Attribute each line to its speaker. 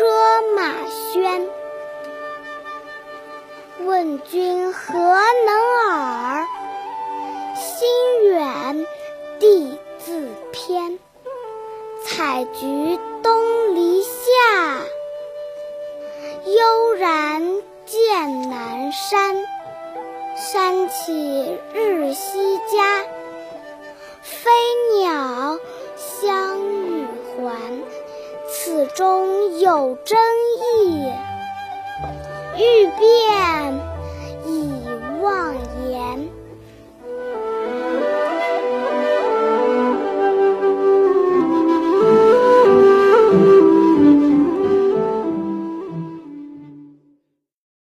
Speaker 1: 车马喧。问君何能尔？心远地自偏。采菊东篱下悠然见南山。山气日夕佳此中有真意欲辨已忘言。